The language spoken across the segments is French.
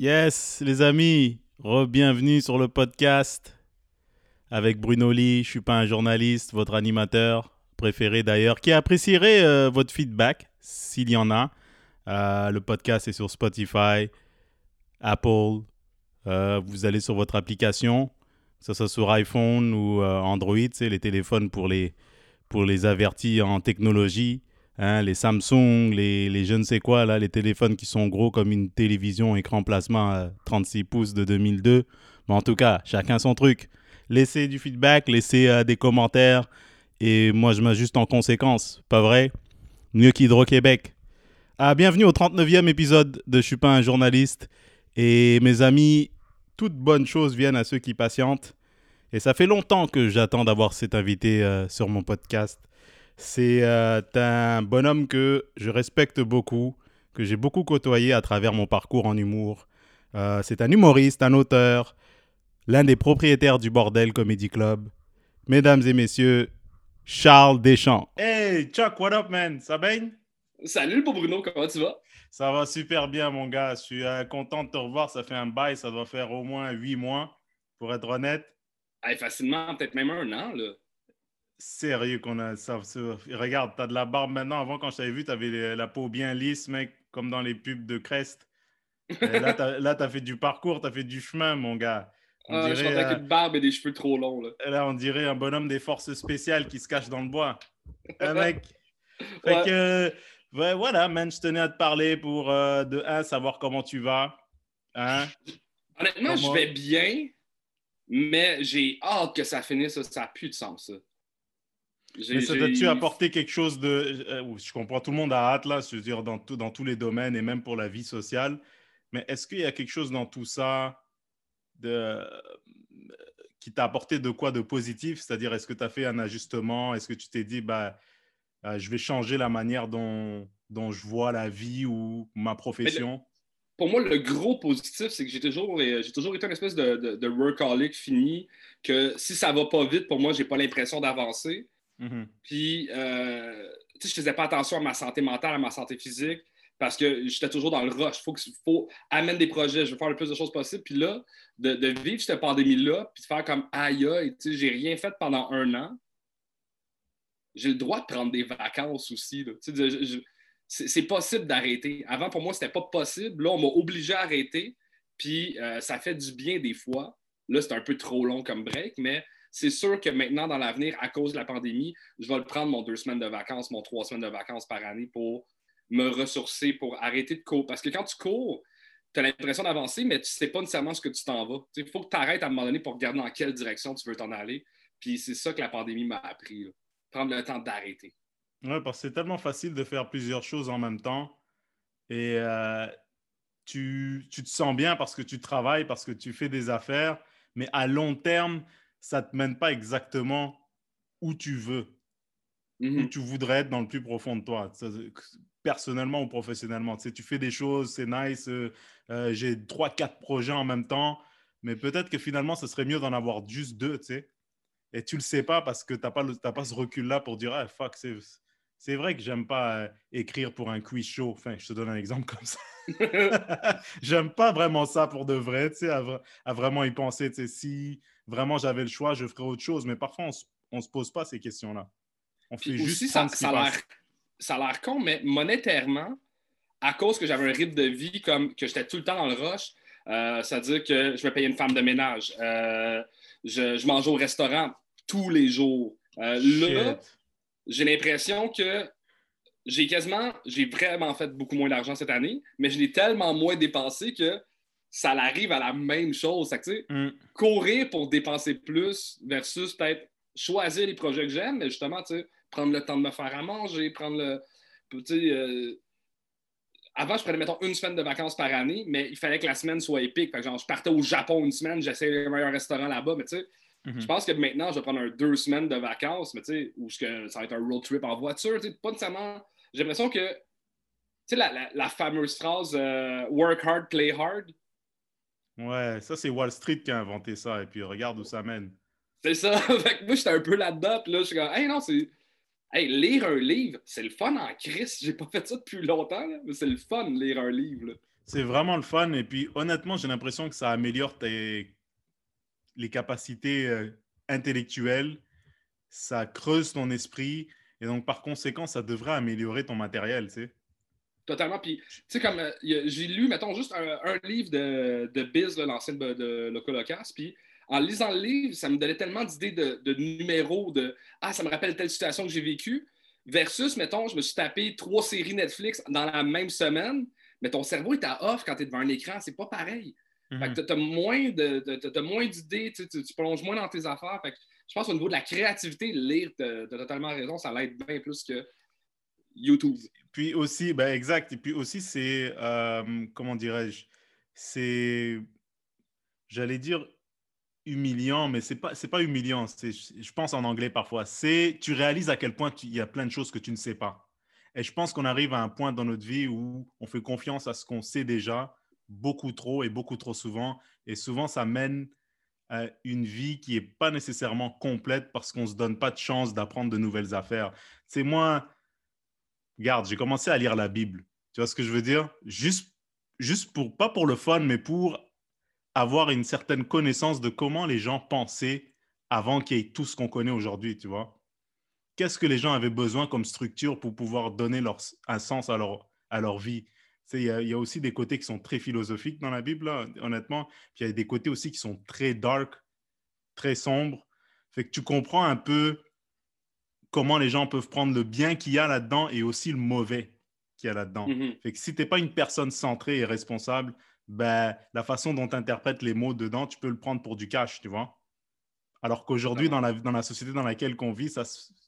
Yes, les amis, re-bienvenue sur le podcast avec Bruno Lee. Je suis pas un journaliste, votre animateur préféré d'ailleurs, qui apprécierait euh, votre feedback s'il y en a. Euh, le podcast est sur Spotify, Apple. Euh, vous allez sur votre application, ce soit sur iPhone ou Android, c'est les téléphones pour les, pour les avertis en technologie. Hein, les Samsung, les, les, je ne sais quoi, là, les téléphones qui sont gros comme une télévision écran plasma à 36 pouces de 2002. Mais en tout cas, chacun son truc. Laissez du feedback, laissez euh, des commentaires et moi je m'ajuste en conséquence, pas vrai? Mieux qu'Hydro-Québec. Ah, bienvenue au 39e épisode de Je suis pas un journaliste. Et mes amis, toutes bonnes choses viennent à ceux qui patientent. Et ça fait longtemps que j'attends d'avoir cet invité euh, sur mon podcast. C'est euh, un bonhomme que je respecte beaucoup, que j'ai beaucoup côtoyé à travers mon parcours en humour. Euh, c'est un humoriste, un auteur, l'un des propriétaires du Bordel Comedy Club. Mesdames et messieurs, Charles Deschamps. Hey, Chuck, what up, man? Ça va bien? Salut, beau Bruno, comment tu vas? Ça va super bien, mon gars. Je suis euh, content de te revoir. Ça fait un bail, ça doit faire au moins huit mois, pour être honnête. facilement, peut-être même un an, là. Sérieux qu'on a ça. Regarde, t'as de la barbe maintenant. Avant, quand je t'avais vu, t'avais la peau bien lisse, mec, comme dans les pubs de Crest. là, t'as as fait du parcours, t'as fait du chemin, mon gars. On ah, dirait, je une barbe et des cheveux trop longs. Là. là, on dirait un bonhomme des forces spéciales qui se cache dans le bois. Un mec? Fait que, voilà, man, je tenais à te parler pour, euh, de un, savoir comment tu vas. Hein? Honnêtement, je vais bien, mais j'ai hâte que ça finisse. Ça n'a plus de sens, ça. Mais ça doit-tu apporter quelque chose de. Euh, je comprends, tout le monde a hâte, là, je veux dire, dans, dans tous les domaines et même pour la vie sociale. Mais est-ce qu'il y a quelque chose dans tout ça de, qui t'a apporté de quoi de positif? C'est-à-dire, est-ce que tu as fait un ajustement? Est-ce que tu t'es dit, bah, euh, je vais changer la manière dont, dont je vois la vie ou ma profession? pour moi, le gros positif, c'est que j'ai toujours, euh, j'ai toujours été une espèce de, de, de, workaholic fini, que si ça va pas vite, pour moi, j'ai pas l'impression d'avancer. Mm-hmm. Puis, euh, je faisais pas attention à ma santé mentale, à ma santé physique, parce que j'étais toujours dans le rush. Il faut, faut amener des projets, je veux faire le plus de choses possible. Puis là, de, vivre cette pandémie-là, puis de faire comme aïe, aïe, tu sais, j'ai rien fait pendant un an. J'ai le droit de prendre des vacances aussi. c'est possible d'arrêter. Avant, pour moi, c'était pas possible. Là, on m'a obligé à arrêter. Puis euh, ça fait du bien des fois. Là, c'est un peu trop long comme break, mais c'est sûr que maintenant, dans l'avenir, à cause de la pandémie, je vais le prendre mon deux semaines de vacances, mon trois semaines de vacances par année pour me ressourcer, pour arrêter de courir. Parce que quand tu cours, tu as l'impression d'avancer, mais tu ne sais pas nécessairement ce que tu t'en vas. Il faut que tu arrêtes à un moment donné pour regarder dans quelle direction tu veux t'en aller. Puis c'est ça que la pandémie m'a appris. Prendre le temps d'arrêter. Oui, parce que c'est tellement facile de faire plusieurs choses en même temps. Et euh, tu, tu, te sens bien parce que tu travailles, parce que tu fais des affaires. Mais à long terme, ça ne te mène pas exactement où tu veux, où mm-hmm. tu voudrais être dans le plus profond de toi, personnellement ou professionnellement. Tu, sais, tu fais des choses, c'est nice, euh, euh, j'ai trois, quatre projets en même temps, mais peut-être que finalement, ce serait mieux d'en avoir juste deux, tu sais. Et tu le sais pas parce que tu n'as pas, pas ce recul-là pour dire, ah, fuck, c'est c'est vrai que j'aime pas euh, écrire pour un quiz show. Enfin, je te donne un exemple comme ça. j'aime pas vraiment ça pour de vrai, tu sais, à, vraiment y penser. Tu sais, si vraiment j'avais le choix, je ferais autre chose. Mais parfois, on ne se pose pas ces questions-là. On fait juste ça, ça, a l'air con, mais monétairement, à cause que j'avais un rythme de vie comme que j'étais tout le temps dans le rush, euh, c'est-à-dire que je vais payer une femme de ménage. Euh, je, je, mange au restaurant tous les jours. là, j'ai l'impression que j'ai quasiment, j'ai vraiment fait beaucoup moins d'argent cette année, mais je l'ai tellement moins dépensé que ça arrive à la même chose. Mm. Courir pour dépenser plus versus peut-être choisir les projets que j'aime, mais justement, prendre le temps de me faire à manger, prendre le. Euh, avant, je prenais, mettons, une semaine de vacances par année, mais il fallait que la semaine soit épique. genre, je partais au Japon une semaine, j'essayais le meilleur restaurant là-bas, mais tu sais, Mhm. Je pense que maintenant, je vais prendre un deux semaines de vacances, mais tu sais, ou que ça va être un road trip en voiture, tu sais, pas nécessairement. J'ai l'impression que, tu sais, la, la, fameuse phrase euh, work hard, play hard. Ouais, ça, c'est Wall Street qui a inventé ça, et puis regarde où ça mène. C'est ça. fait que moi, j'étais un peu là-dedans, puis là, je suis comme, hey, non, c'est. Hey, lire un livre, c'est le fun en crise. J'ai pas fait ça depuis longtemps, mais c'est le fun, lire un livre. C'est vraiment le fun. Et puis, honnêtement, j'ai l'impression que ça améliore tes... les capacités euh, intellectuelles. Ça creuse ton esprit. Et donc, par conséquent, ça devrait améliorer ton matériel, tu sais. Totalement. Puis, tu sais, comme euh, j'ai lu, mettons, juste un, livre de, de Biz, l'ancien de, de Locolocas, puis en lisant le livre, ça me donnait tellement d'idées de, de, numéros, de Ah, ça me rappelle telle situation que j'ai vécue, versus, mettons, je me suis tapé trois séries Netflix dans la même semaine, mais ton cerveau est à off quand tu es devant un écran, c'est pas pareil. Fait que mhm. tu as, moins de, moins d'idées, tu, tu, plonges moins dans tes affaires. Fait que je pense au niveau de la créativité, lire, tu as, totalement raison, ça l'aide bien plus que YouTube. Puis aussi, ben exact. Et puis aussi, c'est, euh, comment dirais-je, c'est, j'allais dire humiliant, mais c'est pas, c'est pas humiliant. Je pense en anglais parfois. C'est, tu réalises à quel point il y a plein de choses que tu ne sais pas. Et je pense qu'on arrive à un point dans notre vie où on fait confiance à ce qu'on sait déjà beaucoup trop et beaucoup trop souvent. Et souvent, ça mène à une vie qui n'est pas nécessairement complète parce qu'on ne se donne pas de chance d'apprendre de nouvelles affaires. C'est moi, regarde, j'ai commencé à lire la Bible. Tu vois ce que je veux dire? Juste, juste pour, pas pour le fun, mais pour avoir une certaine connaissance de comment les gens pensaient avant qu'il y ait tout ce qu'on connaît aujourd'hui, tu vois qu'est-ce que les gens avaient besoin comme structure pour pouvoir donner leur, un sens à leur, à leur vie? Il y, a aussi des côtés qui sont très philosophiques dans la Bible, honnêtement. Puis il y a des côtés aussi qui sont très dark, très sombres. Fait que tu comprends un peu comment les gens peuvent prendre le bien qu'il y a là-dedans et aussi le mauvais qu'il y a là-dedans. Mm-hmm. Fait que si tu n'es pas une personne centrée et responsable, ben, la façon dont tu interprètes les mots dedans, tu peux le prendre pour du cash, tu vois. Alors qu'aujourd'hui, dans la, dans la société dans laquelle on vit, ça,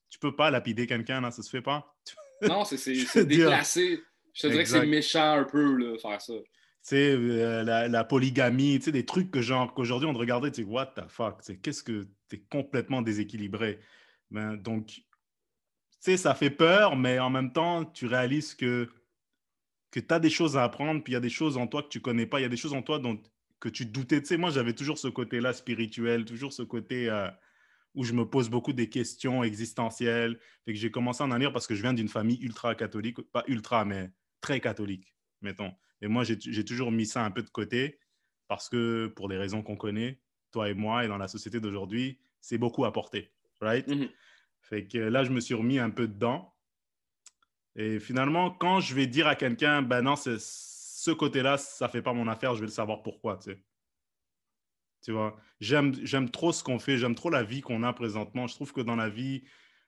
tu peux pas lapider quelqu'un, non, ça se fait pas. non, c'est déclassé. Je te dirais que c'est méchant un peu, là, faire ça. C'est euh, la, la, polygamie, tu sais, des trucs que genre qu'aujourd'hui on te regardait, tu sais, what the fuck, qu'est-ce que tu es complètement déséquilibré. Ben, donc, tu sais, ça fait peur, mais en même temps, tu réalises que, que tu as des choses à apprendre, puis il y a des choses en toi que tu connais pas, il y a des choses en toi dont, que tu doutais. Tu sais, moi, j'avais toujours ce côté-là spirituel, toujours ce côté. Euh, où je me pose beaucoup des questions existentielles. Fait que j'ai commencé à en lire parce que je viens d'une famille ultra catholique, pas ultra, mais très catholique, mettons. Et moi, j'ai toujours mis ça un peu de côté parce que pour les raisons qu'on connaît, toi et moi, et dans la société d'aujourd'hui, c'est beaucoup apporté, right? Mm-hmm. Fait que là, je me suis remis un peu dedans. Et finalement, quand je vais dire à quelqu'un, ben non, ce côté-là, ça fait pas mon affaire, je vais le savoir pourquoi, tu sais. Tu vois, j'aime trop ce qu'on fait, j'aime trop la vie qu'on a présentement. Je trouve que dans la vie,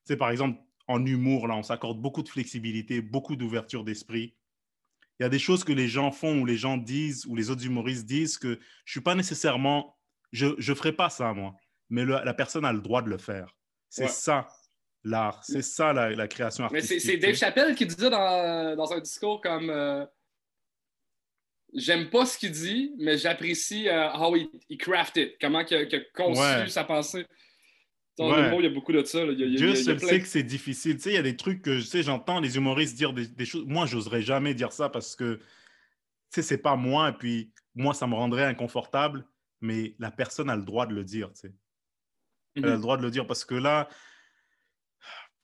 tu par exemple, en humour, là, on s'accorde beaucoup de flexibilité, beaucoup d'ouverture d'esprit. Il y a des choses que les gens font ou les gens disent ou les autres humoristes disent que je suis pas nécessairement, je ne ferai pas ça, moi. Mais la personne a le droit de le faire. C'est ça, l'art. C'est ça, la, création artistique. Mais c'est Dave Chappelle qui disait dans, dans un discours comme... Euh, j'aime pas ce qu'il dit, mais j'apprécie euh, how he, he crafted, comment il a, conçu sa pensée. Dans le il y a beaucoup de ça. Dieu seul sait que c'est difficile. Tu sais, il y a des trucs que sais, j'entends les humoristes dire des, choses. Moi, j'oserais jamais dire ça parce que tu sais, c'est pas moi. Et puis, moi, ça me rendrait inconfortable. Mais la personne a le droit de le dire. Tu sais. Elle a le mhm. droit de le dire parce que là,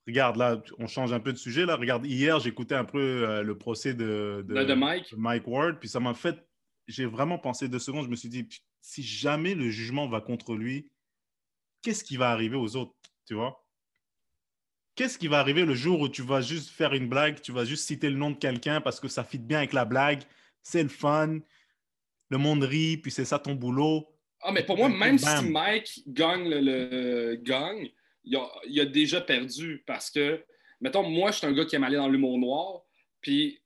regarde, là, on change un peu de sujet. Là. Regarde, hier, j'écoutais un peu euh, le procès de, de, Mike. Mike Ward, puis ça m'a fait. J'ai vraiment pensé deux secondes. Je me suis dit, si jamais le jugement va contre lui, qu'est-ce qui va arriver aux autres Tu vois? Qu'est-ce qui va arriver le jour où tu vas juste faire une blague, tu vas juste citer le nom de quelqu'un parce que ça fit bien avec la blague, c'est le fun, le monde rit, puis c'est ça ton boulot? Ah, mais pour moi, même si Mike gagne le, le gagne, il a, déjà perdu parce que, mettons, moi, je suis un gars qui aime aller dans l'humour noir, puis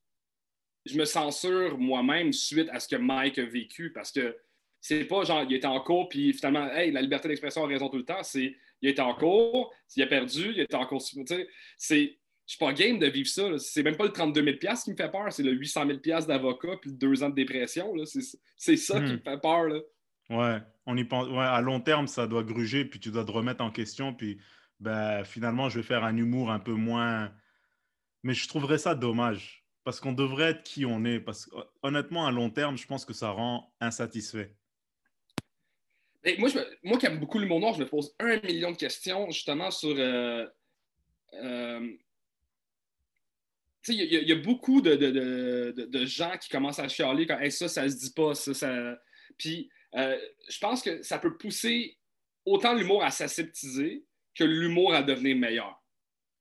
je me censure moi-même suite à ce que Mike a vécu parce que c'est pas genre, il était en cours, puis finalement, hey, la liberté d'expression a raison tout le temps. C'est, il était en cours, il a perdu, il était en cours. Tu sais, c'est, je suis pas game de vivre ça. C'est même pas le 32 000 qui me fait peur, c'est le 800 000 d'avocat, puis deux ans de dépression. C'est, ça qui hmm. me fait peur. Là. Ouais, on y pense. À long terme, ça doit gruger, puis tu dois te remettre en question. Puis ben, finalement, je vais faire un humour un peu moins. Mais je trouverais ça dommage. Parce qu'on devrait être qui on est. Parce honnêtement, à long terme, je pense que ça rend insatisfait. moi, moi qui aime beaucoup l'humour noir, je me pose un million de questions justement sur. Euh, euh, il y, a beaucoup de, gens qui commencent à chialer quand ça, ça se dit pas, ça, ça... Puis euh, je pense que ça peut pousser autant l'humour à s'aseptiser que l'humour à devenir meilleur.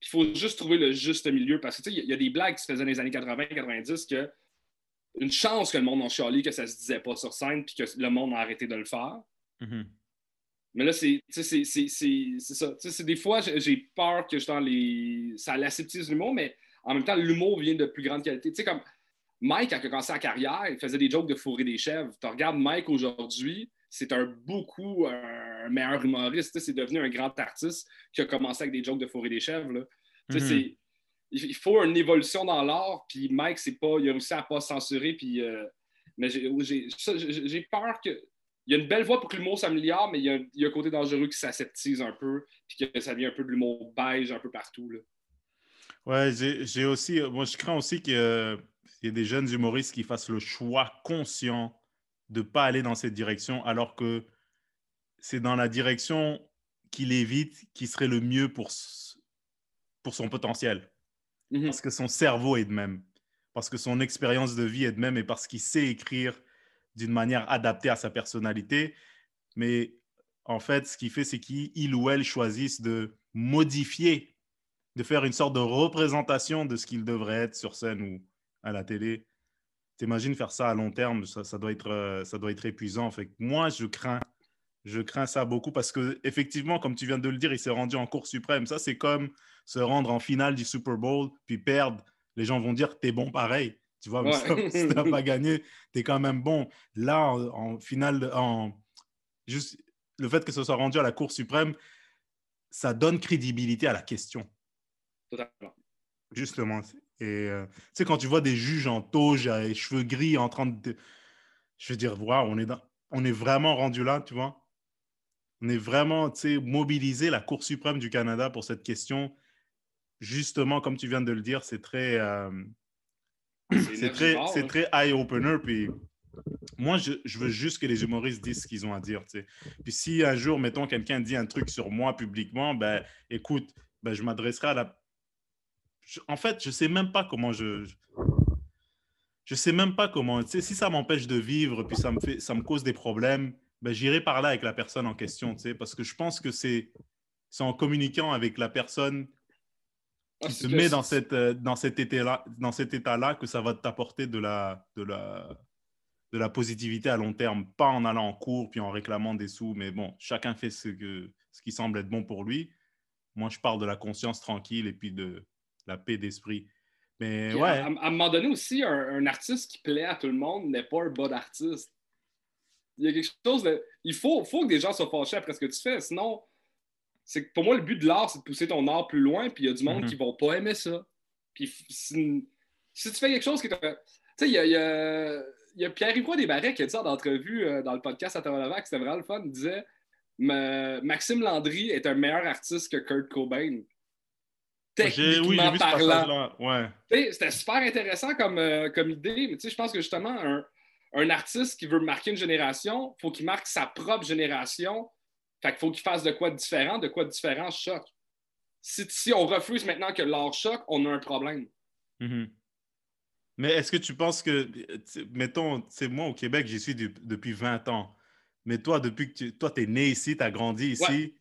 Il faut juste trouver le juste milieu parce que il y, a des blagues qui se faisaient dans les années 80-90 que une chance que le monde en chialé, que ça se disait pas sur scène puis que le monde a arrêté de le faire. Mm-hmm. Mais là, c'est ça. C'est des fois, j'ai peur que je les... ça l'aseptise l'humour, mais en même temps, l'humour vient de plus grande qualité. Tu sais, comme Mike, quand il a commencé sa carrière, il faisait des jokes de fourrer des chèvres. Tu regardes Mike aujourd'hui, c'est un beaucoup un meilleur humoriste. C'est devenu un grand artiste qui a commencé avec des jokes de fourrer des chèvres. Là. Mm-hmm. Il faut une évolution dans l'art, puis Mike, c'est pas, il a réussi à pas censurer, puis, euh, mais j'ai peur que. Il y a une belle voie pour que l'humour s'améliore, mais il y, a, il y, a, un côté dangereux qui s'aseptise un peu, puis que ça devient un peu de l'humour beige un peu partout. Là. Ouais, j'ai aussi. Moi, je crains aussi qu'il y ait des jeunes humoristes qui fassent le choix conscient de ne pas aller dans cette direction, alors que c'est dans la direction qu'il évite qui serait le mieux pour, pour son potentiel. Mm-hmm. Parce que son cerveau est de même, parce que son expérience de vie est de même et parce qu'il sait écrire d'une manière adaptée à sa personnalité. Mais en fait, ce qu'il fait, c'est qu'il ou elle choisissent de modifier de faire une sorte de représentation de ce qu'il devrait être sur scène ou à la télé. T'imagines faire ça à long terme, ça, doit, être, euh, ça doit être épuisant. Fait moi, je crains, je crains ça beaucoup parce que effectivement, comme tu viens de le dire, il s'est rendu en Cour suprême. Ça, c'est comme se rendre en finale du Super Bowl puis perdre. Les gens vont dire, t'es bon pareil. Tu vois, si tu n'as pas gagné, tu es quand même bon. Là, en, finale, en, juste le fait que ce soit rendu à la Cour suprême, ça donne crédibilité à la question. Totalement. Justement. Et euh, tu sais, quand tu vois des juges en toge, les cheveux gris, en train de. Je veux dire, waouh, on, est on est vraiment rendu là, tu vois. On est vraiment, tu sais, mobilisé la Cour suprême du Canada pour cette question. Justement, comme tu viens de le dire, c'est très. Euh, c'est très, c'est très eye-opener. Puis moi, je, je, veux juste que les humoristes disent ce qu'ils ont à dire. Tu sais. Puis si un jour, mettons, quelqu'un dit un truc sur moi publiquement, ben écoute, ben, je m'adresserai à la en fait, je sais même pas comment je. Je sais même pas comment. Si ça m'empêche de vivre, puis ça me, fait, ça me cause des problèmes, ben, j'irai parler avec la personne en question, tu sais, parce que je pense que c'est en communiquant avec la personne qui ah, se met dans, cette, euh, dans cet état-là dans cet état-là que ça va t'apporter de la, de, la, de la positivité à long terme, pas en allant en cours puis en réclamant des sous, mais bon, chacun fait ce, que, ce qui semble être bon pour lui. Moi, je parle de la conscience tranquille et puis de, la paix d'esprit. Mais ouais. À, un moment donné aussi, un, artiste qui plaît à tout le monde n'est pas un bon artiste. Il y a quelque chose de. Il faut, faut que des gens soient fâchés après ce que tu fais. Sinon, c'est pour moi, le but de l'art, c'est de pousser ton art plus loin, puis il y a du monde mm-hmm. qui ne va pas aimer ça. Puis si, tu fais quelque chose qui Tu sais, il y a, y a, Pierre-Yves Desbarrais qui a dit ça d'entrevue euh, dans le podcast à Tavalavac, c'était vraiment le fun. Il disait Maxime Landry est un meilleur artiste que Kurt Cobain techniquement parlant. C'était super intéressant comme, euh, comme idée, mais je pense que justement, un, un, artiste qui veut marquer une génération, il faut qu'il marque sa propre génération. Fait qu'il faut qu'il fasse de quoi de différent, de quoi de différent choque. Si, si on refuse maintenant que l'art choque, on a un problème. Mm-hmm. Mais est-ce que tu penses que, mettons, c'est moi au Québec, j'y suis depuis 20 ans. Mais toi, depuis que tu toi, es né ici, tu as grandi ici,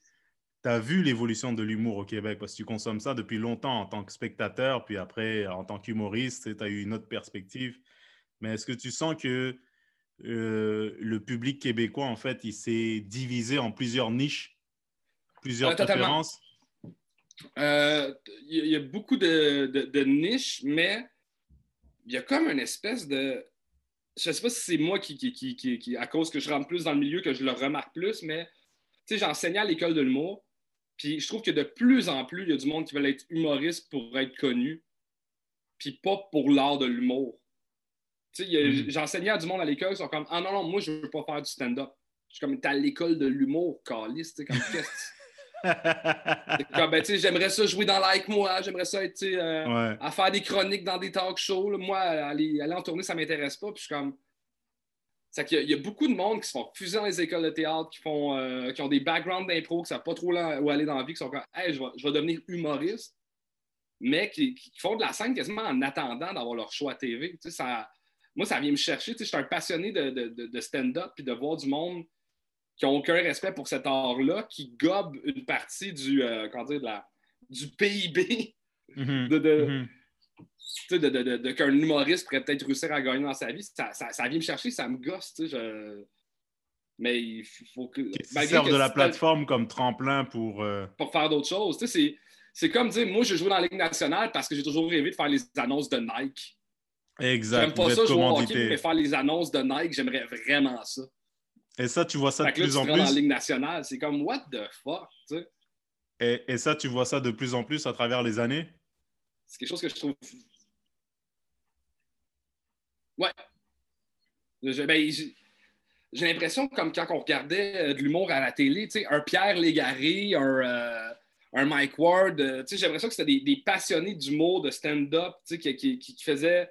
tu as vu l'évolution de l'humour au Québec? Parce que tu consommes ça depuis longtemps en tant que spectateur, puis après en tant qu'humoriste, tu as eu une autre perspective. Mais est-ce que tu sens que euh, le public québécois, en fait, il s'est divisé en plusieurs niches, plusieurs préférences? Euh, il y, a beaucoup de, niches, mais il y a comme une espèce de. Je ne sais pas si c'est moi qui, qui, qui, à cause que je rentre plus dans le milieu, que je le remarque plus, mais tu sais, j'enseignais à l'école de l'humour. Puis je trouve que de plus en plus, il y a du monde qui veut être humoriste pour être connu, puis pas pour l'art de l'humour. Tu sais, mm. j'enseignais à du monde à l'école, ils sont comme Ah non, non, moi, je veux pas faire du stand-up. Je suis comme, t'es à l'école de l'humour, Carlis, tu sais, comme qu'est-ce comme, ben, j'aimerais ça jouer dans Like Moi, j'aimerais ça être euh, à faire des chroniques dans des talk shows. Moi, aller, aller en tournée, ça m'intéresse pas. Puis je suis comme, c'est qu'il y, a beaucoup de monde qui se font fuser dans les écoles de théâtre, qui, font, euh, qui ont des backgrounds d'impro, qui ne savent pas trop où aller dans la vie, qui sont comme Hey, je vais, devenir humoriste. mais qui, font de la scène quasiment en attendant d'avoir leur choix à TV. ça, moi, ça vient me chercher. Je suis un passionné de, stand-up puis de voir du monde qui n'ont aucun respect pour cet art-là, qui gobe une partie du, euh, dire, du PIB mm-hmm. De, qu'un humoriste pourrait peut-être réussir à gagner dans sa vie. Ça, vient me chercher, ça me gosse. Je... Mais il faut que. Qui servent de la plateforme comme tremplin pour. Euh, pour faire d'autres choses. C'est c'est comme dire, moi, je joue dans la Ligue nationale parce que j'ai toujours rêvé de faire les annonces de Nike. Exact. J'aime pas ça jouer au hockey, mais faire les annonces de Nike, j'aimerais vraiment ça. Et ça, tu vois ça de plus en plus. dans la Ligue nationale, c'est comme, what the fuck, tu sais. Et, et, ça, tu vois ça de plus en plus à travers les années? C'est quelque chose que je trouve. Ouais. Ben, j'ai l'impression, comme quand on regardait euh, de l'humour à la télé, tu sais, un Pierre Légaré, un. Euh, un Mike Ward. Euh, j'ai l'impression que c'était des, passionnés d'humour, de stand-up, qui, qui, qui, faisaient.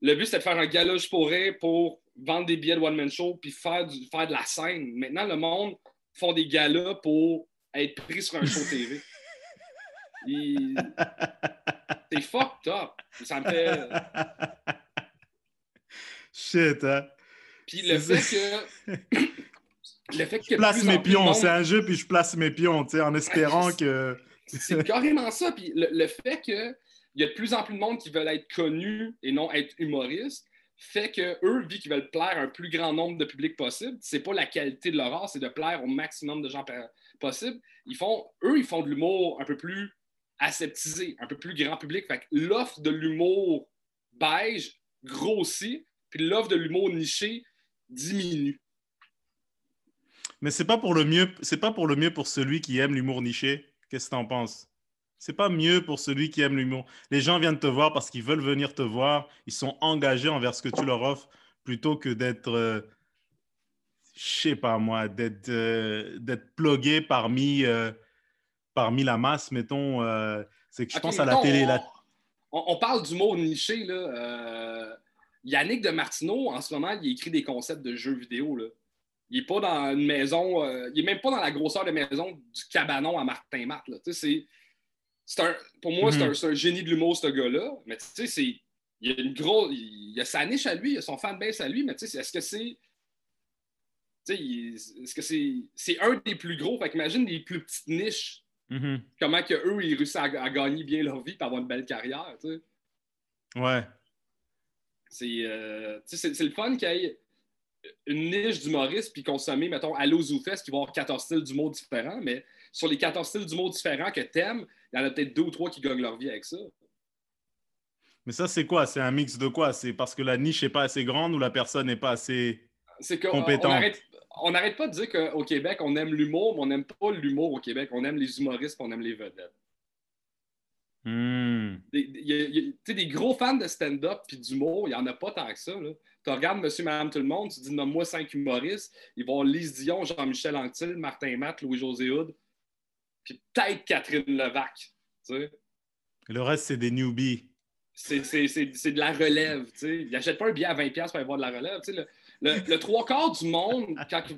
Le but, c'était de faire un galoche pour rire pour vendre des billets de one-man show puis faire, du, faire de la scène. Maintenant, le monde font des galas pour être pris sur un show TV. C'est fucked up. Ça me fait. Shit, hein? Puis le fait que. je place mes pions, c'est un jeu, puis je place mes pions, tu sais, en espérant que. c'est carrément ça. Puis le, fait qu'il y a de plus en plus de monde qui veulent être connus et non être humoristes fait que eux, vu qu'ils veulent plaire à un plus grand nombre de publics possible, c'est pas la qualité de leur art, c'est de plaire au maximum de gens possible. Ils font, eux, ils font de l'humour un peu plus aseptisé, un peu plus grand public. Fait que l'offre de l'humour beige grossit, puis l'offre de l'humour niché diminue. Mais c'est pas pour le mieux, c'est pas pour le mieux pour celui qui aime l'humour niché. Qu'est-ce que tu en penses? C'est pas mieux pour celui qui aime l'humour. Les gens viennent te voir parce qu'ils veulent venir te voir. Ils sont engagés envers ce que tu leur offres plutôt que d'être, euh, je sais pas moi, d'être euh, d'être plugué parmi euh, parmi la masse, mettons. c'est que je pense à la télé. On, on, parle d'humour niché là. Yannick de Martineau, en ce moment, il écrit des concepts de jeux vidéo là. Il n'est pas dans une maison, euh, il n'est même pas dans la grosseur de maison du cabanon à Martin Matt. C'est, pour moi, c'est, un, mhm. génie de l'humour, ce gars-là. Mais tu sais, il a une grosse. Il a sa niche à lui, il a son fanbase à lui, mais tu sais, est-ce que c'est. Est-ce que c'est, c'est un des plus gros? Fait qu'imagine les plus petites niches. Mhm. Comment que eux ils réussissent à, gagner bien leur vie et avoir une belle carrière. sais. Ouais. C'est, euh, c'est, le fun qu'il y ait une niche d'humoriste puis consommer, mettons, aller aux Zoufest qui vont avoir 14 styles d'humour différents, mais sur les 14 styles d'humour différents que t'aimes, il y en a peut-être deux ou trois qui gagnent leur vie avec ça. Mais ça, c'est quoi? C'est un mix de quoi? C'est parce que la niche n'est pas assez grande ou la personne n'est pas assez compétente? On n'arrête pas de dire qu'au Québec, on aime l'humour, mais on n'aime pas l'humour au Québec. On aime les humoristes, on aime les vedettes. Hmm. Des, des gros fans de stand-up puis d'humour, il n'y en a pas tant que ça. Tu regardes Monsieur, Madame, tout le monde, tu dis nomme-moi cinq humoristes. Ils vont Lise Dion, Jean-Michel Anctil, Martin Matt, Louis-José Houd, puis peut-être Catherine Levac. Tu sais. Le reste, c'est des newbies. C'est de la relève. Tu sais. Ils n'achètent pas un billet à 20$ pour aller voir de la relève. Tu sais, le, le, trois quarts du monde, quand, tu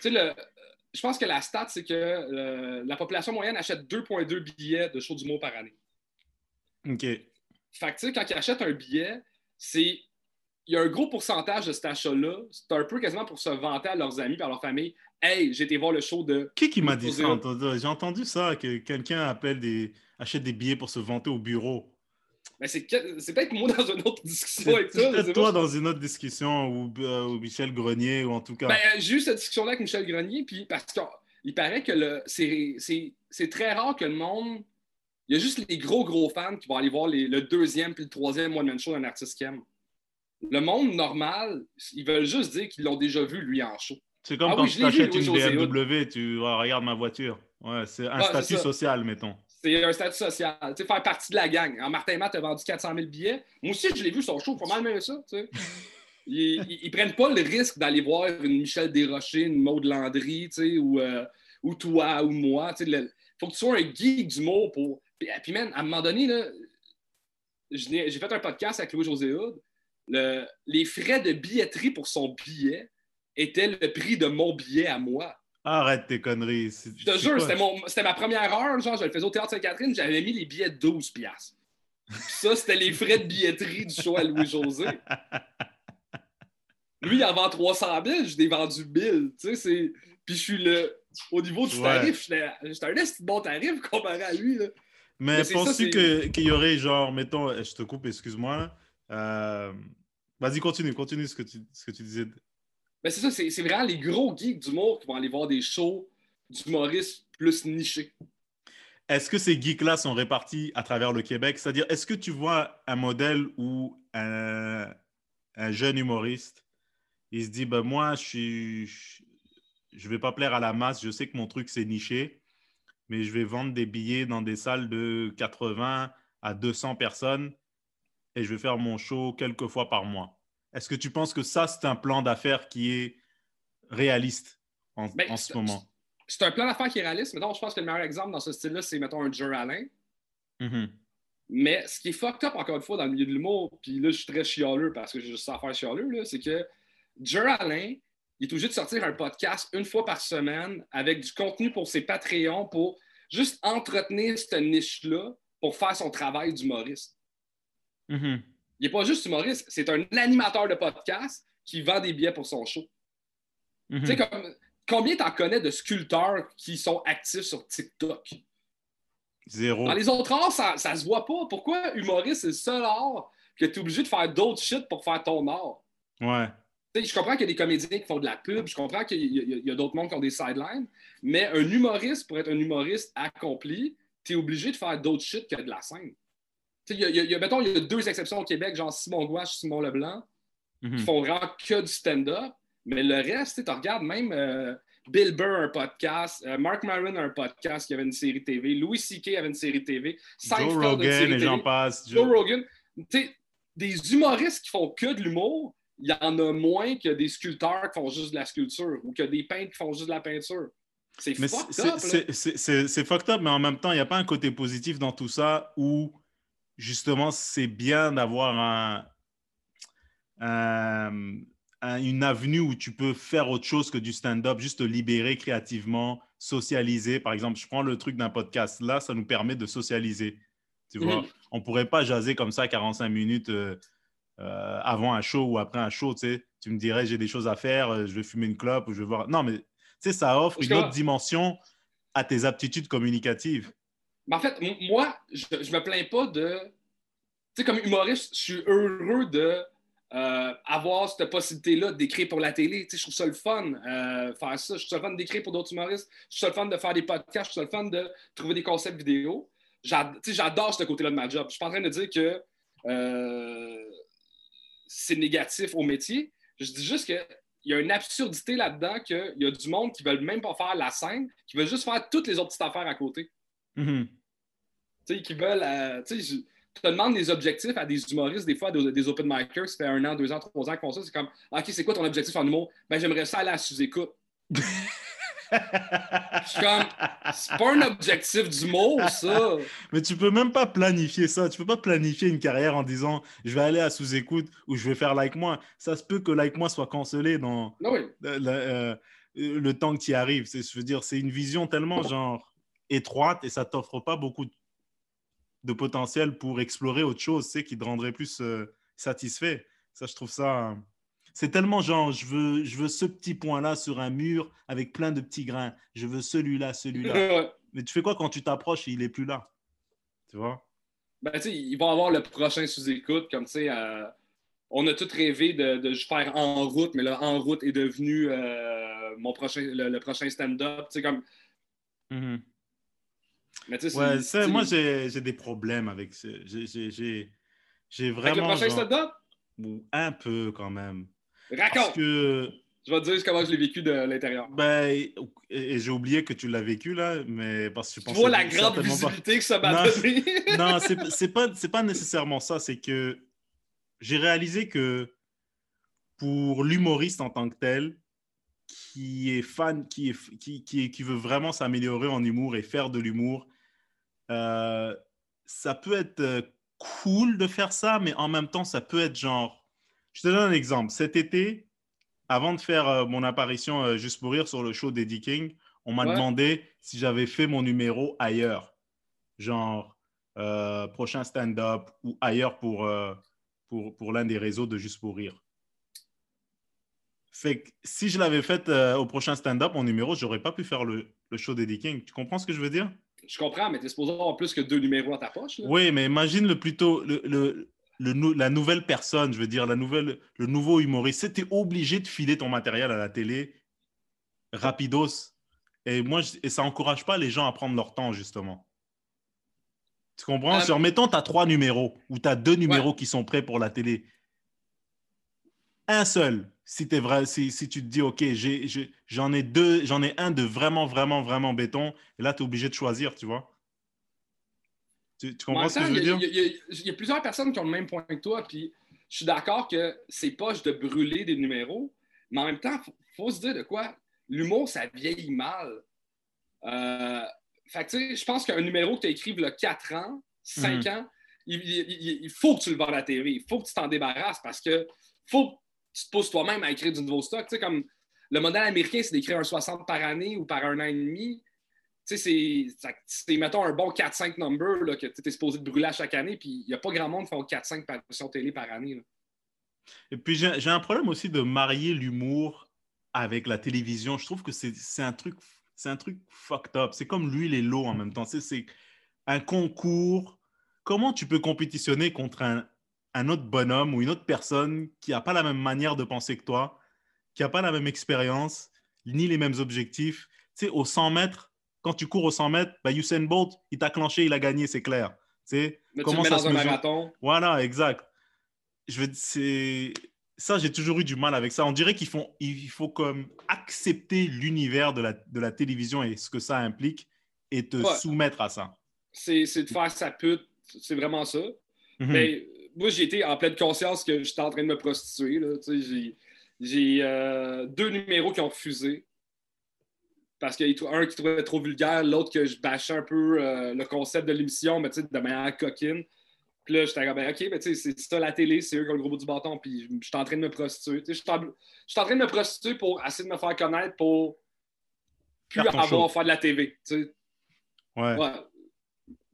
sais, le, je pense que la stat, c'est que la population moyenne achète 2,2 billets de show du mot par année. OK. Fait que, quand ils achètent un billet, c'est il y a un gros pourcentage de cet achat-là. C'est un peu quasiment pour se vanter à leurs amis et à leur famille. Hey, j'ai été voir le show de. Qui qui m'a dit ça? J'ai entendu ça, que quelqu'un appelle des... achète des billets pour se vanter au bureau. Mais c'est peut-être moi dans une autre discussion avec ça. Peut-être toi dans une autre discussion ou, euh, Michel Grenier ou en tout cas. Ben, j'ai eu cette discussion-là avec Michel Grenier, puis parce qu'il paraît que c'est très rare que le monde. Il y a juste les gros, gros fans qui vont aller voir le deuxième puis le troisième one-man show d'un artiste qui aime. Le monde normal, ils veulent juste dire qu'ils l'ont déjà vu, lui, en show. C'est comme ah quand tu achètes une BMW, tu regardes ma voiture. Ouais, c'est un statut social, mettons. C'est un statut social. Tu sais, faire partie de la gang. En Martin Matt a vendu 400 000 billets. Moi aussi, je l'ai vu son show. Faut mal même ça. Tu sais. ils, ils, prennent pas le risque d'aller voir une Michel Desrochers, une Maud Landry, tu sais, ou, euh, ou toi ou moi. Tu sais, faut que tu sois un geek du mot pour. Puis, puis man, à un moment donné, j'ai fait un podcast avec Louis-José Houd les frais de billetterie pour son billet étaient le prix de mon billet à moi. Arrête tes conneries. Je te jure, c'était ma première heure. Genre, je le faisais au Théâtre Sainte-Catherine, j'avais mis les billets de 12 piastres. Ça, c'était les frais de billetterie du show à Louis-José. Lui, il en vend 300 000, je l'ai vendu 1000. Tu sais, Puis je suis le. Au niveau du tarif, j'étais un bon tarif comparé à lui. Là. Mais, penses-tu qu'il y aurait, genre, mettons, je te coupe, excuse-moi. Euh... Vas-y, continue, continue ce que tu, ce que tu disais. Ben c'est ça, c'est vraiment les gros geeks d'humour qui vont aller voir des shows d'humoristes plus nichés. Est-ce que ces geeks-là sont répartis à travers le Québec? C'est-à-dire, est-ce que tu vois un modèle où un, un jeune humoriste, il se dit, ben moi, je ne je vais pas plaire à la masse, je sais que mon truc, c'est niché, mais je vais vendre des billets dans des salles de 80 à 200 personnes et je vais faire mon show quelques fois par mois. Est-ce que tu penses que ça, c'est un plan d'affaires qui est réaliste en, ben, ce moment? C'est un plan d'affaires qui est réaliste. Mettons, je pense que le meilleur exemple dans ce style-là, c'est, mettons, un Joe Allen. Mm-hmm. Mais ce qui est fucked up, encore une fois, dans le milieu de l'humour, puis là, je suis très chialeux parce que j'ai juste à faire chialeux, c'est que Joe Allen, il est obligé de sortir un podcast une fois par semaine avec du contenu pour ses Patreons pour juste entretenir cette niche-là pour faire son travail d'humoriste. Mm-hmm. Il n'est pas juste humoriste, c'est un animateur de podcast qui vend des billets pour son show. Mm-hmm. Tu sais, comme, combien t'en connais de sculpteurs qui sont actifs sur TikTok? Zéro. Dans les autres arts, ça, ne se voit pas. Pourquoi humoriste, c'est le seul art que tu es obligé de faire d'autres shit pour faire ton art? Ouais je comprends qu'il y a des comédiens qui font de la pub, je comprends qu'il y a, d'autres mondes qui ont des sidelines, mais un humoriste, pour être un humoriste accompli, tu es obligé de faire d'autres shit que de la scène. Il y, a, mettons, il y a deux exceptions au Québec, genre Simon Gouache, Simon Leblanc, qui mhm. font vraiment que du stand-up, mais le reste, tu regardes même euh, Bill Burr, un podcast, euh, Mark Maron, un podcast qui avait une série TV, Louis C.K. avait une série TV, Joe Rogan, et j'en passe. Joe, Joe Rogan. Des humoristes qui font que de l'humour, il y en a moins que des sculpteurs qui font juste de la sculpture ou que des peintres qui font juste de la peinture. C'est fucked up. C'est fucked up, mais en même temps, il n'y a pas un côté positif dans tout ça où justement c'est bien d'avoir un, une avenue où tu peux faire autre chose que du stand-up, juste te libérer créativement, socialiser. Par exemple, je prends le truc d'un podcast là, ça nous permet de socialiser. Tu vois, mm-hmm. on pourrait pas jaser comme ça 45 minutes. Euh, euh, avant un show ou après un show, tu sais, tu me dirais j'ai des choses à faire, euh, je vais fumer une clope ou je vais voir. Non, mais tu sais, ça offre une autre dimension à tes aptitudes communicatives. Mais en fait, moi, je, je me plains pas de. Tu sais, comme humoriste, je suis heureux de euh, avoir cette possibilité-là d'écrire pour la télé. Tu sais, je trouve ça le fun, faire ça. Je trouve ça le fun d'écrire pour d'autres humoristes. Je trouve ça le fun de faire des podcasts. Je trouve ça le fun de trouver des concepts vidéo. J'adore ce côté-là de ma job. Je suis pas en train de dire que c'est négatif au métier. Je dis juste qu'il y a une absurdité là-dedans qu'il y a du monde qui ne veulent même pas faire la scène, qui veulent juste faire toutes les autres petites affaires à côté. Tu sais, qui veulent. Euh, tu te demandes des objectifs à des humoristes, des fois, des, open micers, ça fait un an, deux ans, trois ans font ça. C'est comme, OK, c'est quoi ton objectif en humour? Ben, j'aimerais ça aller à sous-écoute. Je suis comme, c'est pas un objectif du mot, ça. Mais tu peux même pas planifier ça. Tu peux pas planifier une carrière en disant je vais aller à sous-écoute ou je vais faire like moi. Ça se peut que like moi soit cancellé dans ah euh, le, temps que tu y arrives. Je veux dire, c'est une vision tellement genre étroite et ça t'offre pas beaucoup de potentiel pour explorer autre chose, c'est qui te rendrait plus euh, satisfait. Ça, je trouve ça c'est tellement genre, je veux, je veux ce petit point-là sur un mur avec plein de petits grains. Je veux celui-là, celui-là. Mais tu fais quoi quand tu t'approches et il est plus là? Tu vois? Ben, tu sais, ils vont avoir le prochain sous-écoute, comme tu sais, euh, on a tous rêvé de, de, faire en route, mais là, en route est devenu euh, mon prochain, le, prochain stand-up. Tu sais, comme. Mm-hmm. Mais moi, j'ai des problèmes avec ça. J'ai vraiment. Avec le prochain stand-up Un peu quand même. Raconte! Que... Je vais te dire comment je l'ai vécu de l'intérieur. Ben, et j'ai oublié que tu l'as vécu, là, mais parce que je pense Tu vois la grande visibilité que ça m'a donné. non, c'est pas, pas nécessairement ça. C'est que j'ai réalisé que pour l'humoriste en tant que tel, qui est fan, qui, est, qui, qui, qui veut vraiment s'améliorer en humour et faire de l'humour, euh, ça peut être euh, cool de faire ça, mais en même temps, ça peut être genre je te donne un exemple. Cet été, avant de faire euh, mon apparition euh, juste pour rire sur le show d'Eddie King, on m'a demandé si j'avais fait mon numéro ailleurs, genre prochain stand-up ou ailleurs pour, pour, pour l'un des réseaux de Juste pour rire. Fait que si je l'avais fait au prochain stand-up, mon numéro, j'aurais pas pu faire le, le show d'Eddie King. Tu comprends ce que je veux dire? Je comprends, mais tu es supposé avoir plus que deux numéros dans ta poche. Oui, mais imagine le plutôt le, le, la nouvelle personne, je veux dire, la nouvelle, le nouveau humoriste, c'était obligé de filer ton matériel à la télé rapidos. Et moi, et ça n'encourage pas les gens à prendre leur temps, justement. Tu comprends? Euh... mettons, tu as trois numéros ou tu as deux numéros qui sont prêts pour la télé. Un seul, si, es vrai, si, si, tu te dis, OK, j'en ai, ai, deux, j'en ai un de vraiment, vraiment, vraiment béton, et là, tu es obligé de choisir, tu vois. Tu, comprends ce que je veux dire? Il y, a plusieurs personnes qui ont le même point que toi, puis je suis d'accord que c'est poche de brûler des numéros, mais en même temps, il faut, se dire de quoi? L'humour, ça vieillit mal. Euh, fait je pense qu'un numéro que tu as écrit il y a 4 ans, 5 mhm. ans, il, faut que tu le vends à la télé. Il faut que tu t'en débarrasses parce que faut que tu te pousses toi-même à écrire du nouveau stock. Tu sais, comme le modèle américain, c'est d'écrire un 60 par année ou par un an et demi tu sais, c'est, mettons, un bon 4-5 number là, que tu es supposé de brûler à chaque année, puis il n'y a pas grand monde qui font 4-5 parutions télé par année. Et puis, j'ai, un problème aussi de marier l'humour avec la télévision. Je trouve que c'est, un truc c'est un truc fucked up. C'est comme l'huile et l'eau en même temps. C'est, un concours. Comment tu peux compétitionner contre un, un autre bonhomme ou une autre personne qui n'a pas la même manière de penser que toi, qui n'a pas la même expérience, ni les mêmes objectifs? Tu sais, au 100 mètres, quand tu cours au 100 mètres, bah, Usain Bolt, il t'a clenché, il a gagné, c'est clair. C'est comment ça dans un marathon. Voilà, exact. Je veux c'est ça, j'ai toujours eu du mal avec ça. On dirait qu'il faut, il faut comme accepter l'univers de la, de la télévision et ce que ça implique et te soumettre à ça. C'est de faire sa pute, c'est vraiment ça. Mhm. Mais moi, j'ai été en pleine conscience que j'étais en train de me prostituer. J'ai euh, deux numéros qui ont refusé parce qu'il y a un qui trouvait trop vulgaire, l'autre que je bâchais un peu euh, le concept de l'émission, mais de manière coquine. Puis là, j'étais comme, ben, OK, mais tu sais, c'est ça la télé, c'est eux qui ont le gros bout du bâton, puis je suis en train de me prostituer. Je suis en, train de me prostituer pour essayer de me faire connaître pour plus avoir à faire de la TV. Ouais. ouais.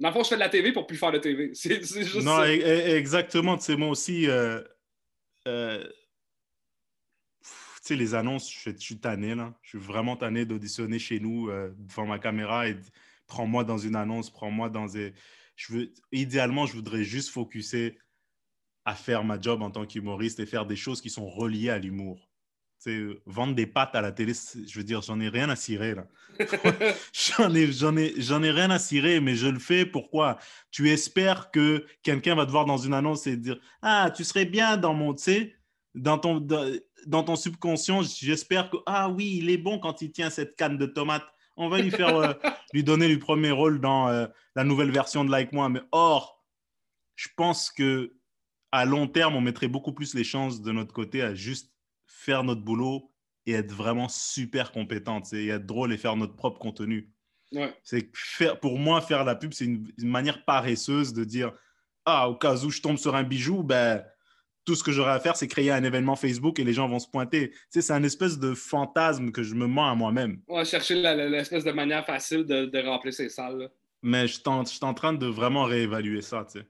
Dans le fond, je fais de la TV pour plus faire de TV. C'est juste non, ça. Non, exactement. Tu sais, moi aussi, euh, euh, tu sais, les annonces, je, suis tanné, là. Je suis vraiment tanné d'auditionner chez nous euh, devant ma caméra et prends-moi dans une annonce, prends-moi dans des. Je veux... Idéalement, je voudrais juste focuser à faire ma job en tant qu'humoriste et faire des choses qui sont reliées à l'humour. Vendre des pâtes à la télé, je veux dire, j'en ai rien à cirer, là. j'en ai, j'en ai, j'en ai rien à cirer, mais je le fais. Pourquoi? Tu espères que quelqu'un va te voir dans une annonce et dire Ah, tu serais bien dans mon, tu sais, dans ton, dans, ton subconscient, j'espère que, ah oui, il est bon quand il tient cette canne de tomate. On va lui faire, euh, lui donner le premier rôle dans euh, la nouvelle version de Like Moi. Mais or, je pense que à long terme, on mettrait beaucoup plus les chances de notre côté à juste faire notre boulot et être vraiment super compétente et être drôle et faire notre propre contenu. C'est faire, pour moi, faire la pub, c'est une, une, manière paresseuse de dire Ah, au cas où je tombe sur un bijou, ben, tout ce que j'aurais à faire, c'est créer un événement Facebook et les gens vont se pointer. Tu sais, c'est un espèce de fantasme que je me mens à moi-même. Ouais, chercher l'espèce de manière facile de, remplir ces salles. Mais je suis en train de vraiment réévaluer ça, tu sais.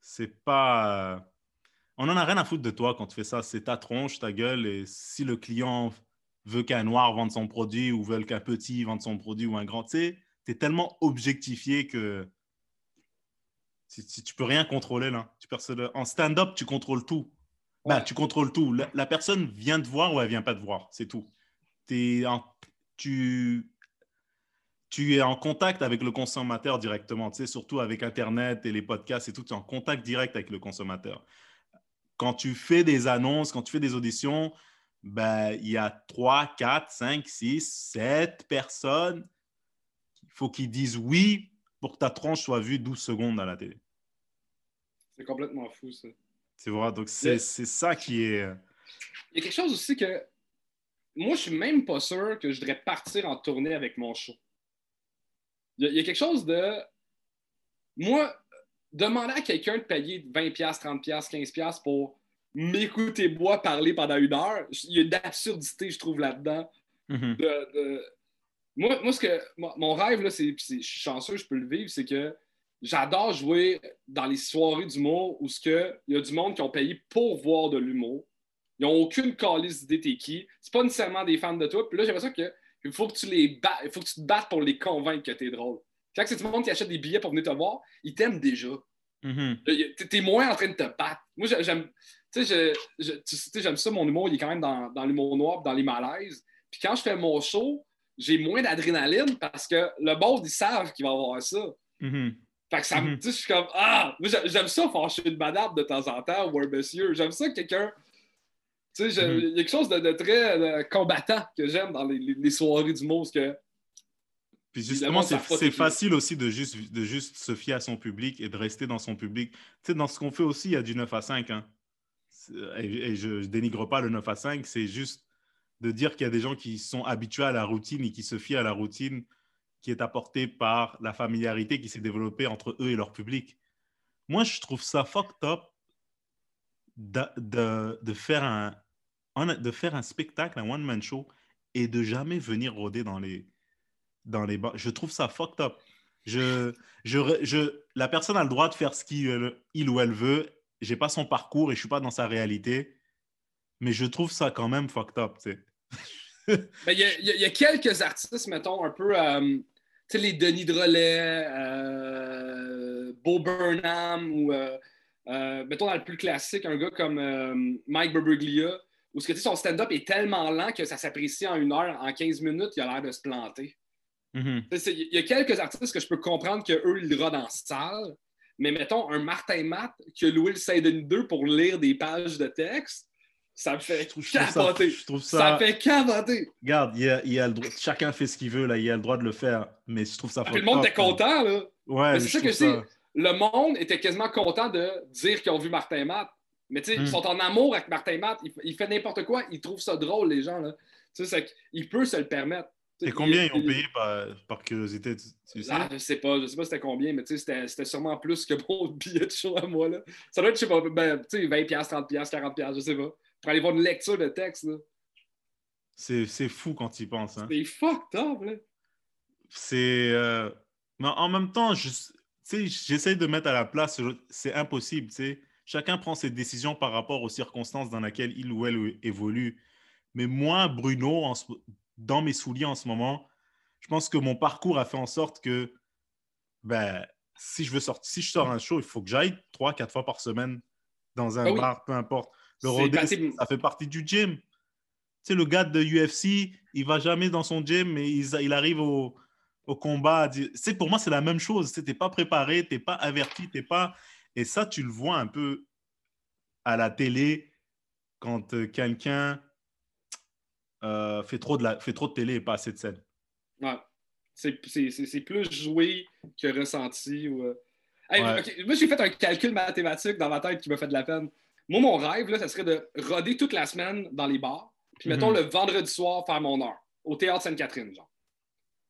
C'est pas... On en a rien à foutre de toi quand tu fais ça. C'est ta tronche, ta gueule. Et si le client veut qu'un noir vende son produit ou veut qu'un petit vende son produit ou un grand, tu sais, es tellement objectifié que si, tu peux rien contrôler là. Tu en stand-up, tu contrôles tout. Bah, tu contrôles tout. La, personne vient te voir ou elle vient pas te voir, c'est tout. Es tu, tu es en contact avec le consommateur directement, tu sais, surtout avec Internet et les podcasts et tout, tu es en contact direct avec le consommateur. Quand tu fais des annonces, quand tu fais des auditions, ben, il y a 3, 4, 5, 6, 7 personnes. Il faut qu'ils disent oui pour que ta tranche soit vue 12 secondes à la télé. C'est complètement fou, ça. Tu vois, donc c'est ça qui est. Euh, il y a quelque chose aussi que. Moi, je suis même pas sûr que je devrais partir en tournée avec mon show. Il y a, quelque chose de. Moi, demander à quelqu'un de payer 20$, 30$, 15$ pour m'écoutez-moi parler pendant une heure. Il y a une absurdité, je trouve, là-dedans. Mm-hmm. Moi, moi, ce que, mon rêve, là, c'est, je suis chanceux, je peux le vivre, c'est que j'adore jouer dans les soirées d'humour où il y a du monde qui ont payé pour voir de l'humour. Ils n'ont aucune calice d'idée t'es qui. C'est pas nécessairement des fans de toi. Puis là, j'ai l'impression que il faut que tu les battes, il faut que tu te battes pour les convaincre que t'es drôle. Quand c'est tout le monde qui achète des billets pour venir te voir, ils t'aiment déjà. Mm-hmm. Tu es moins en train de te battre. Moi, j'aime. J'aime ça, mon humour, il est quand même dans, dans l'humour noir, dans les malaises. Puis quand je fais mon show, j'ai moins d'adrénaline parce que le boss, ils savent qu'il va avoir ça. Mm-hmm. Fait que ça me. Mm-hmm. je suis comme Ah! J'aime ça fâcher une madame de temps en temps ou un monsieur. J'aime ça que quelqu'un. Tu sais, il y a quelque chose de, très combattant que j'aime dans les, soirées du mot. Que, puis justement, c'est facile aussi de juste, de juste se fier à son public et de rester dans son public. Tu sais, dans ce qu'on fait aussi, il y a du 9 à 5. Hein. Et, je dénigre pas le 9 à 5, c'est juste de dire qu'il y a des gens qui sont habitués à la routine et qui se fient à la routine qui est apportée par la familiarité qui s'est développée entre eux et leur public. Moi, je trouve ça fucked up de, de, de faire, un, de faire un spectacle, un one-man show, et de jamais venir rôder dans les, dans les bars. Je trouve ça fucked up. Je, je, je, la personne a le droit de faire ce qu'il il ou elle veut. J'ai pas son parcours et je suis pas dans sa réalité. Mais je trouve ça quand même fucked up. Tu sais. Ben, il y, a quelques artistes, mettons, un peu. Euh, tu sais, les Denis Drolet, euh, Bo Burnham, ou. Euh, mettons, dans le plus classique, un gars comme Mike Birbiglia, où ce que, son stand-up est tellement lent que ça s'apprécie en une heure, en 15 minutes, il a l'air de se planter. Mm-hmm. Il y a quelques artistes que je peux comprendre qu'eux, ils rodent en salle, mais mettons un Martin Matt qui a loué le Saint-Denis 2 pour lire des pages de texte, ça me fait capoter. Ça, ça... ça, fait capoter. Regarde, il y a, le droit, chacun fait ce qu'il veut, là, il a le droit de le faire, mais je trouve ça ah, Le monde était content, là. Ouais, c'est ça que je dis. Le monde était quasiment content de dire qu'ils ont vu Martin Matt. Mais tu sais, ils hmm. sont en amour avec Martin Matt. Il, il fait n'importe quoi. Ils trouvent ça drôle, les gens. Là. Tu sais, il peut se le permettre. Et combien ils ont payé par, curiosité? Tu, sais? Ah, je sais pas, je sais pas c'était combien, mais c'était sûrement plus que mon billet de show à moi. Là. Ça doit être, je sais pas, ben, 20$, 30$, 40$, je sais pas. Pour aller voir une lecture de texte. C'est fou quand tu y penses. Hein. C'est fucked up, là. C'est. Euh, mais en même temps, j'essaie de mettre à la place, c'est impossible. sais. Chacun prend ses décisions par rapport aux circonstances dans lesquelles il ou elle évolue. Mais moi, Bruno, en, dans mes souliers en ce moment, je pense que mon parcours a fait en sorte que ben, si, je veux sortir, si je sors un show, il faut que j'aille trois, quatre fois par semaine dans un ah bar, peu importe. Le rodé, ça fait partie du gym. Tu sais, le gars de UFC, il va jamais dans son gym, mais il, il arrive au, au combat. C'est pour moi, c'est la même chose. Tu n'es pas préparé, tu n'es pas averti, tu pas. Et ça, tu le vois un peu à la télé quand euh, quelqu'un euh, fait, trop de la, fait trop de télé et pas assez de scène. Ouais. C'est plus joué que ressenti. Ou, euh. Moi, j'ai fait un calcul mathématique dans ma tête qui m'a fait de la peine. Moi, mon rêve, là, ça serait de roder toute la semaine dans les bars, puis mettons mhm. le vendredi soir faire mon heure au Théâtre Sainte-Catherine, genre.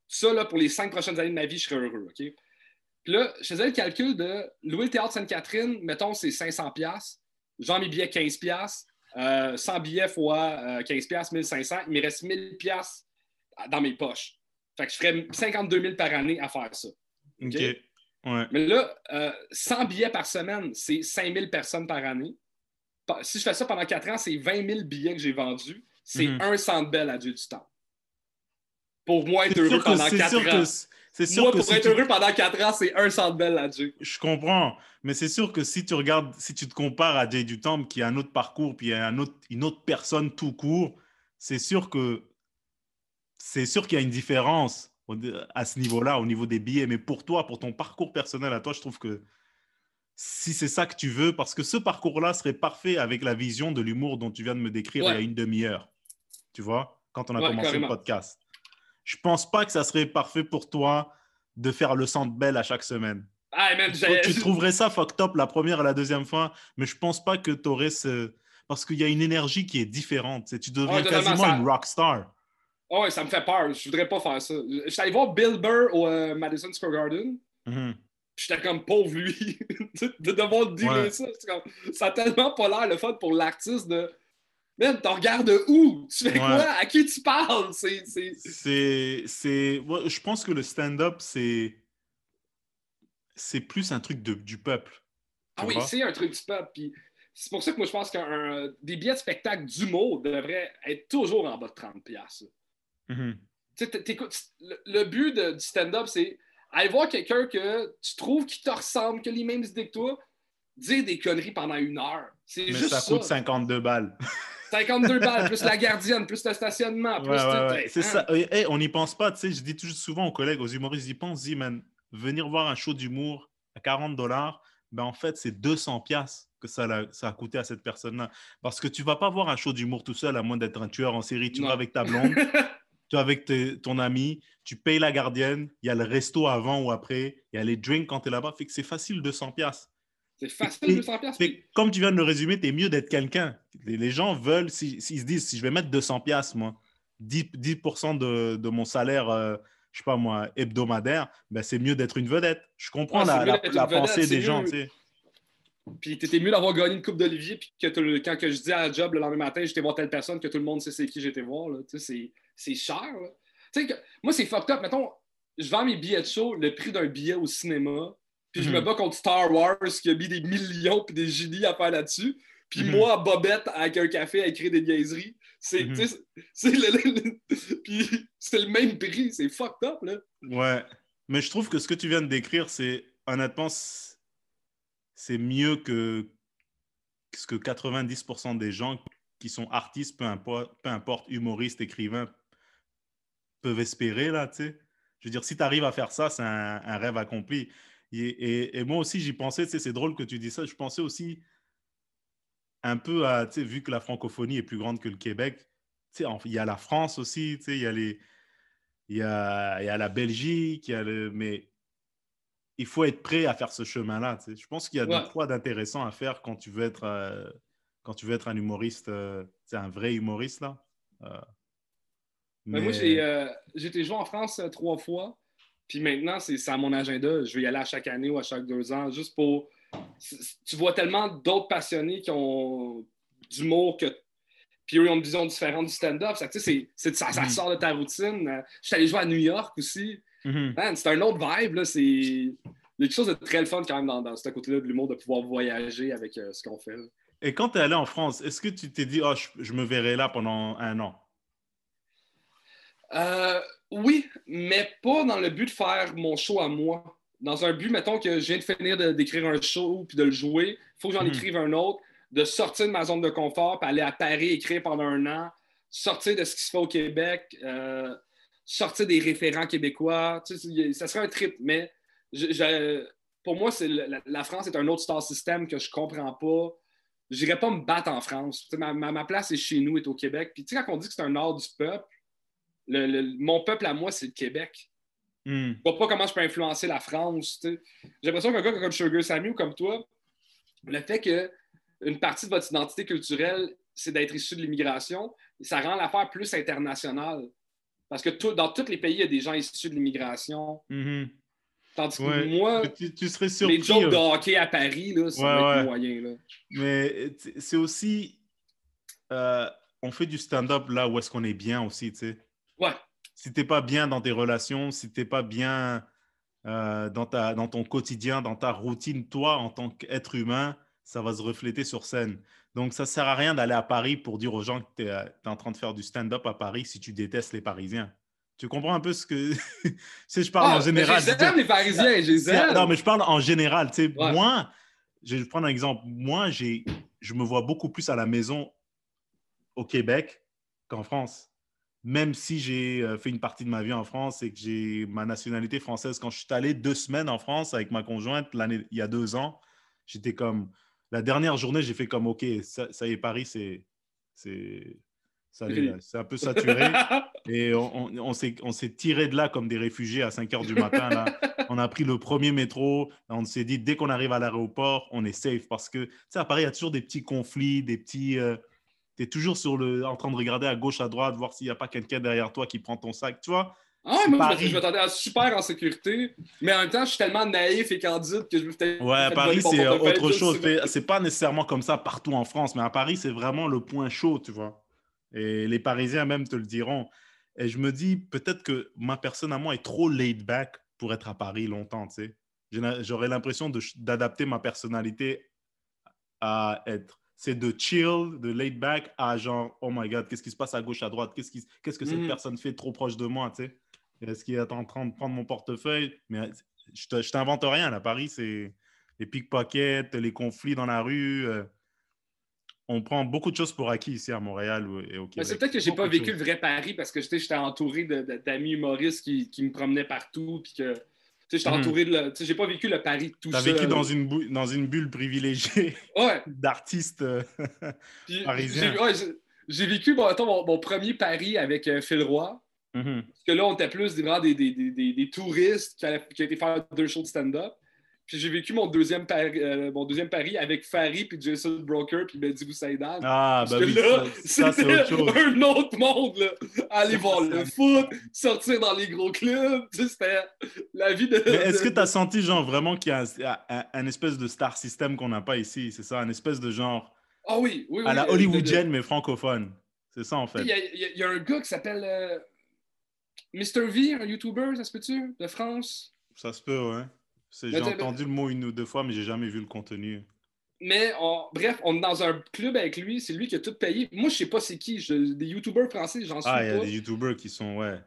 Ça, là, pour les cinq prochaines années de ma vie, je serais heureux, OK? Puis là, je faisais le calcul de louer le Théâtre Sainte-Catherine, mettons, c'est 500$. Genre mes billets 15$. 100 euh, billets fois 15 pièces 1500, il me reste 1000 pièces dans mes poches. Fait que je ferais 52 000 par année à faire ça. OK. Mais là, 100 euh, billets par semaine, c'est 5000 personnes par année. Si je fais ça pendant 4 ans, c'est 20 000 billets que j'ai vendus. C'est mhm. un centre belle à Dieu du temps. Pour moi, être heureux pendant 4 ans. C'est sûr Moi, pour être heureux pendant 4 ans, c'est un centre belle Dieu. Je comprends. Mais c'est sûr que si tu regardes, si tu te compares à Jay Dutombe, qui a un autre parcours, puis un autre, une autre personne tout court, c'est sûr que c'est sûr qu'il y a une différence à ce niveau-là, au niveau des billets. Mais pour toi, pour ton parcours personnel à toi, je trouve que si c'est ça que tu veux, parce que ce parcours-là serait parfait avec la vision de l'humour dont tu viens de me décrire il y a une demi-heure. Tu vois, quand on a commencé le podcast je pense pas que ça serait parfait pour toi de faire le centre belle à chaque semaine. Ah, tu trouverais ça fuck top la première et la deuxième fois, mais je pense pas que tu aurais ce. Parce qu'il y a une énergie qui est différente. Tu deviens quasiment une rock star. Oh, ouais, ça me fait peur. Je voudrais pas faire ça. Je suis allé voir Bill Burr au euh, Madison Square Garden. Mm-hmm. j'étais comme pauvre lui de devoir dire ça. ça a tellement pas l'air le fun pour l'artiste de. Même, t'en regardes où? Tu fais quoi? À qui tu parles? C'est. C'est. Je pense que le stand-up, c'est. C'est plus un truc de, du peuple. Ah oui, c'est un truc du peuple. Puis c'est pour ça que moi, je pense que des billets de spectacle d'humour devraient être toujours en bas de 30$. Mm le, but de, du stand-up, c'est aller voir quelqu'un que tu trouves qui te ressemble, que les mêmes idées que toi, dire des conneries pendant une heure. C'est juste ça. ça coûte 52 balles. 52 balles, plus la gardienne, plus le stationnement, plus C'est ça. on n'y pense pas, tu sais. Je dis toujours souvent aux collègues, aux humoristes, ils pensent, man, venir voir un show d'humour à 40 dollars, ben en fait, c'est 200 piastres que ça a, ça a coûté à cette personne-là. Parce que tu vas pas voir un show d'humour tout seul, à moins d'être un tueur en série. Tu vas avec ta blonde, tu vas avec ton ami, tu payes la gardienne, il y a le resto avant ou après, il y a les drinks quand tu es là-bas. Fait que c'est facile 200 piastres. C'est facile 200 piastres. Comme tu viens de le résumer, tu es mieux d'être quelqu'un. Les, gens veulent, s'ils se disent, si je vais mettre 200 piastres, moi, 10%, 10 de, de, mon salaire... Euh, je sais pas moi, hebdomadaire, ben c'est mieux d'être une vedette. Je comprends la, la, pensée des gens, tu sais. Puis t'étais mieux d'avoir gagné une coupe d'Olivier, puis que quand que je dis à la job le lendemain matin, j'étais voir telle personne, que tout le monde sait c'est qui j'étais voir. C'est cher. Là. Que, moi, c'est fucked up. Mettons, je vends mes billets de show, le prix d'un billet au cinéma, puis je me mhm. bats contre Star Wars qui a mis des millions puis des génies à faire là-dessus. Puis mhm. moi, Bobette, avec un café, à écrire des niaiseries. C'est mhm. le, le même prix. C'est fucked up, là. Ouais. Mais je trouve que ce que tu viens de décrire, c'est honnêtement, c'est mieux que ce que 90% des gens qui sont artistes, peu importe, peu importe humoristes, écrivains, peuvent espérer, là, tu sais. Je veux dire, si tu arrives à faire ça, c'est un, un, rêve accompli. Et, et, moi aussi, j'y pensais, c'est drôle que tu dis ça, je pensais aussi un peu à, vu que la francophonie est plus grande que le Québec, tu sais, il y a la France aussi, tu sais, il y a les... Il y a, il y a la Belgique, il y a le, mais il faut être prêt à faire ce chemin-là. Tu sais. Je pense qu'il y a ouais. quoi d'intéressant à faire quand tu veux être, euh, quand tu veux être un humoriste, euh, un vrai humoriste. là. Euh, ben, mais... Moi, j'ai été joué en France trois fois. Puis maintenant, c'est à mon agenda. Je vais y aller à chaque année ou à chaque deux ans, juste pour tu vois tellement d'autres passionnés qui ont d'humour que puis eux ont une vision différente du stand-up. Ça, ça, ça, mm. sort de ta routine. Je suis allé jouer à New York aussi. Mm-hmm. C'est un autre vibe. C'est... Il y a quelque chose de très fun quand même dans, dans ce côté-là de l'humour de pouvoir voyager avec euh, ce qu'on fait. Et quand tu es allé en France, est-ce que tu t'es dit, oh, je, me verrai là pendant un an? Euh, oui, mais pas dans le but de faire mon show à moi dans un but, mettons que je viens de finir d'écrire un show puis de le jouer, il faut que j'en hmm. écrive un autre, de sortir de ma zone de confort, puis aller à Paris écrire pendant un an, sortir de ce qui se fait au Québec, euh, sortir des référents québécois. ça serait un trip, mais pour moi, la, France est un autre star system que je ne comprends pas. Je n'irais pas me battre en France. Ma, place est chez nous, est au Québec. Puis quand on dit que c'est un nord du peuple, mon peuple à moi, c'est le Québec. Je ne vois pas comment je peux influencer la France. J'ai l'impression qu'un gars comme Sugar Sammy ou comme toi, le fait qu'une partie de votre identité culturelle, c'est d'être issu de l'immigration, ça rend l'affaire plus internationale. Parce que dans tous les pays, il y a des gens issus de l'immigration. Mm-hmm. Tandis que moi, tu, serais surpris, les jokes de hockey à Paris, être moyen. Là. Mais c'est aussi. Euh, on fait du stand-up là où est-ce qu'on est bien aussi, tu sais. Ouais si tu n'es pas bien dans tes relations, si tu n'es pas bien euh, dans, ta, dans ton quotidien, dans ta routine, toi, en tant qu'être humain, ça va se refléter sur scène. Donc, ça ne sert à rien d'aller à Paris pour dire aux gens que tu es, en train de faire du stand-up à Paris si tu détestes les Parisiens. Tu comprends un peu ce que. si je parle en ah, général. J'aime les Parisiens, je Non, mais je parle en général. Tu sais, Moi, je vais prendre un exemple. Moi, je me vois beaucoup plus à la maison au Québec qu'en France même si j'ai euh, fait une partie de ma vie en France et que j'ai ma nationalité française, quand je suis allé deux semaines en France avec ma conjointe l'année, il y a deux ans, j'étais comme. La dernière journée, j'ai fait comme OK, ça, y est, Paris, c'est. C'est, un peu saturé. et on, on, s'est tiré de là comme des réfugiés à 5 heures du matin. Là. On a pris le premier métro. On s'est dit, dès qu'on arrive à l'aéroport, on est safe. Parce que, tu sais, à Paris, il y a toujours des petits conflits, des petits. Euh, tu es toujours sur le, en train de regarder à gauche, à droite, voir s'il n'y a pas quelqu'un derrière toi qui prend ton sac. Tu vois, Ah, moi, je m'attendais à super en sécurité, mais en même temps, je suis tellement naïf et candide que je me fais. Ouais, Paris, c'est autre chose. C'est pas nécessairement comme ça partout en France, mais à Paris, c'est vraiment le point chaud, tu vois. Et les Parisiens même te le diront. Et je me dis, peut-être que ma personne à moi est trop laid back pour être à Paris longtemps, tu sais. J'aurais l'impression d'adapter ma personnalité à être. C'est de chill, de laid back à genre, oh my god, qu'est-ce qui se passe à gauche, à droite? Qu'est-ce qu'est-ce que cette mm. personne fait trop proche de moi, tu sais? Est-ce qu'il est en train de prendre mon portefeuille? Mais je t'invente rien. À Paris, c'est les pickpockets, les conflits dans la rue. Euh, on prend beaucoup de choses pour acquis ici à Montréal et au Québec. C'est peut-être que j'ai pas vécu le vrai Paris parce que j'étais entouré d'amis humoristes qui, qui, me promenaient partout. Puis que j'étais mhm. entouré de. J'ai pas vécu le Paris tout seul. Tu as vécu dans une, dans une bulle privilégiée d'artistes euh, parisiens. J'ai vécu bon, mon, premier Paris avec euh, Phil Roy. Mhm. Parce que là, on était plus des, des, des, des touristes qui, allaient, qui, été faire deux shows de stand-up. Puis j'ai vécu mon deuxième, pari, euh, mon deuxième pari avec Farid, puis Jason Broker, puis Mehdi Boussaïdan. Ah, bah oui, là, ça, c'est un autre monde, là. Aller voir le foot, sortir dans les gros clubs. C'était la vie de. Mais est-ce que tu as senti, genre, vraiment qu'il y a un, espèce de star system qu'on n'a pas ici C'est ça, un espèce de genre. Ah oui, oui, oui. À la hollywoodienne, mais francophone. C'est ça, en fait. Il y, a un gars qui s'appelle euh, Mr. V, un YouTuber, ça se peut-tu, de France? Ça se peut, ouais. J'ai entendu le mot une ou deux fois, mais j'ai jamais vu le contenu. Mais bref, on est dans un club avec lui, c'est lui qui a tout payé. Moi, je sais pas c'est qui, des YouTubers français, j'en suis pas. Ah, il y a des YouTubers qui sont, ouais.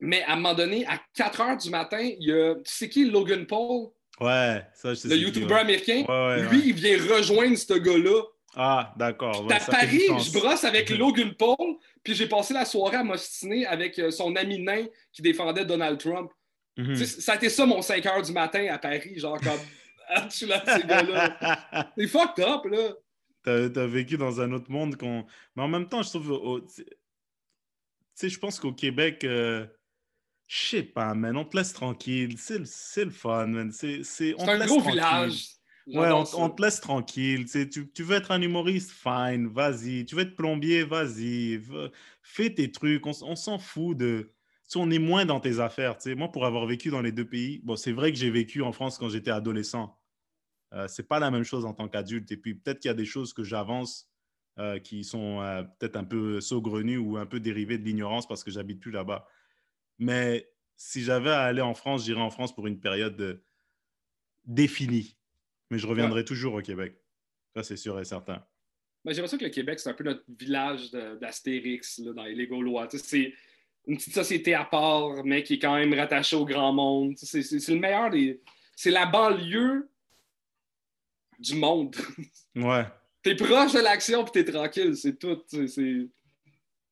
Mais à un moment donné, à 4 h du matin, il y a. Tu sais qui, Logan Paul? Ouais, ça, je sais. Le YouTuber américain? lui, il vient rejoindre ce gars-là. Ah, d'accord. à Paris, je brosse avec Logan Paul, puis j'ai passé la soirée à m'ostiner avec euh, son ami nain qui défendait Donald Trump. Mhm. Ça a été ça mon 5 h du matin à Paris, genre comme. Ah, tu là, ces gars-là. C'est fucked up, là. T'as as vécu dans un autre monde qu'on. Mais en même temps, je trouve. tu sais, je pense qu'au Québec. Euh... Je sais pas, man, on te laisse tranquille. C'est le fun, man. C'est un gros village. Ouais, on, on, te laisse tranquille. Tu, tu, veux être un humoriste, fine, vas-y. Tu veux être plombier, vas-y. Fais tes trucs. On, on s'en fout de on est moins dans tes affaires. Moi, pour avoir vécu dans les deux pays, bon, c'est vrai que j'ai vécu en France quand j'étais adolescent. Euh, c'est pas la même chose en tant qu'adulte. Et puis peut-être qu'il y a des choses que j'avance euh, qui sont euh, peut-être un peu saugrenues ou un peu dérivées de l'ignorance parce que j'habite plus là-bas. Mais si j'avais à aller en France, j'irais en France pour une période définie. Mais je reviendrai toujours au Québec. Ça, c'est sûr et certain. j'ai l'impression que le Québec, c'est un peu notre village d'Astérix dans les Gaulois. C'est une petite société à part, mais qui est quand même rattachée au grand monde. C'est le meilleur des. C'est la banlieue du monde. Ouais. t'es proche de l'action puis t'es tranquille, c'est tout.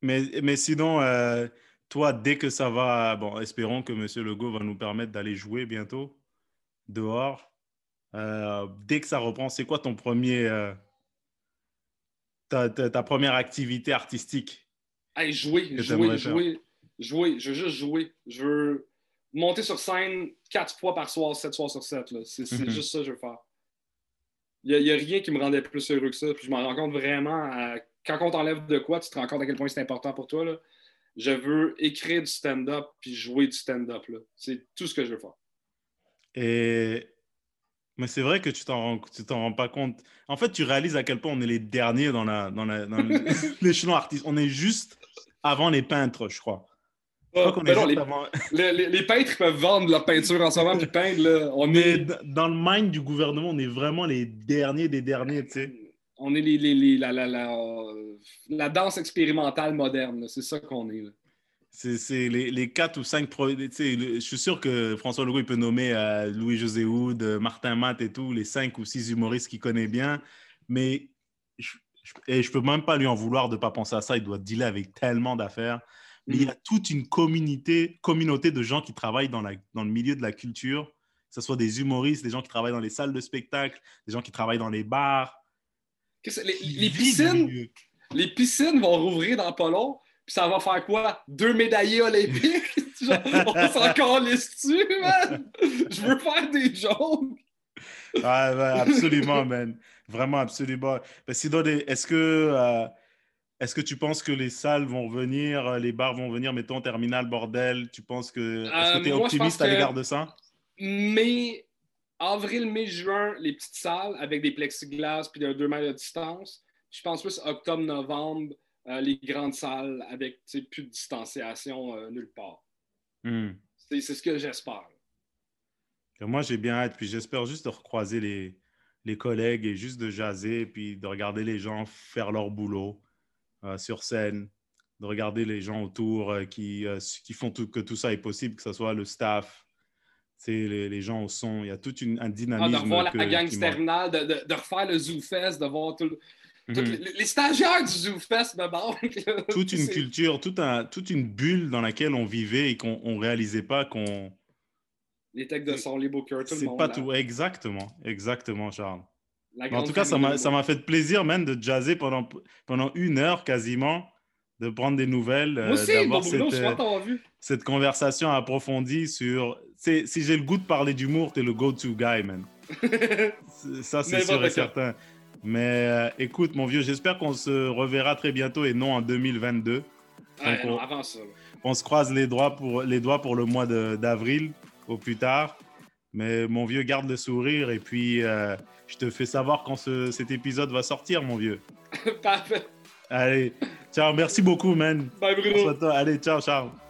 Mais, mais sinon, euh, toi, dès que ça va, bon, espérons que M. Legault va nous permettre d'aller jouer bientôt dehors. Euh, dès que ça reprend, c'est quoi ton premier, euh, ta, ta, première activité artistique? Hey, jouer, jouer, jouer jouer. Je veux juste jouer. Je veux monter sur scène quatre fois par soir, sept soirs sur sept. C'est mhm. juste ça que je veux faire. Il n'y a, rien qui me rendait plus heureux que ça. Puis je m'en rends compte vraiment. quand on t'enlève de quoi, tu te rends compte à quel point c'est important pour toi. Là. Je veux écrire du stand-up puis jouer du stand-up. C'est tout ce que je veux faire. Et mais c'est vrai que tu t'en t'en rends pas compte. En fait, tu réalises à quel point on est les derniers dans la dans, la, dans l'échelon artiste. On est juste avant les peintres, je crois. Ben les, peintres peuvent vendre leur peinture en ce moment puis peindre. On est... dans le mind du gouvernement, on est vraiment les derniers des derniers, tu sais. On est les, la, la, la, danse expérimentale moderne, c'est ça qu'on est. C'est les, les quatre ou cinq. Je suis sûr que François Legault il peut nommer euh, Louis-José Houd, euh, Martin Matt et tout, les cinq ou six humoristes qu'il connaît bien. Mais je, et je peux même pas lui en vouloir de ne pas penser à ça. Il doit dealer avec tellement d'affaires mais il y a toute une communauté, communauté de gens qui travaillent dans, la, dans le milieu de la culture, que ce soit des humoristes, des gens qui travaillent dans les salles de spectacle, des gens qui travaillent dans les bars. Les, piscines, les piscines vont rouvrir dans pas long, puis ça va faire quoi? Deux médaillés olympiques? on s'en calisse-tu, man? Je veux faire des jokes! Ouais, absolument, man. Vraiment, absolument. sinon, est-ce que... Euh, est-ce que tu penses que les salles vont venir, les bars vont venir, mettons terminal bordel? Tu penses que est-ce que tu es optimiste à l'égard de ça? Mais avril, mai, juin, les petites salles avec des plexiglas puis de 2 mètres de distance. Je pense plus octobre, novembre, euh, les grandes salles avec plus de distanciation euh, nulle part. Hmm. C'est ce que j'espère. Moi, j'ai bien hâte. Puis j'espère juste de recroiser les, les collègues et juste de jaser, puis de regarder les gens faire leur boulot euh, sur scène, de regarder les gens autour qui, qui font tout, que tout ça est possible, que ce soit le staff, les, les, gens au son, il y a tout une, un dynamisme. Ah, de revoir la gang externale, de, de, de, refaire le Zoo Fest, de voir tout, mhm. les, stagiaires du Zoo Fest me Toute une culture, tout un, toute une bulle dans laquelle on vivait et qu'on ne réalisait pas qu'on. Les techs de son, les bookers, tout le monde. C'est pas tout. Exactement, exactement, Charles. En tout cas, ça m'a fait plaisir, même de jazzer pendant, pendant une heure quasiment de prendre des nouvelles, d'avoir cette, euh, cette, conversation approfondie sur... Si j'ai le goût de parler d'humour, t'es le go-to guy, man. ça, c'est sûr et certain. Mais euh, écoute, mon vieux, j'espère qu'on se reverra très bientôt et non en 2022. on, avant ça. On se croise les doigts pour, les doigts pour le mois d'avril au plus tard. Mais mon vieux, garde le sourire et puis euh, je te fais savoir quand cet épisode va sortir, mon vieux. Parfait. Allez, ciao, merci beaucoup, man. Bye, Bruno. Allez, ciao, ciao.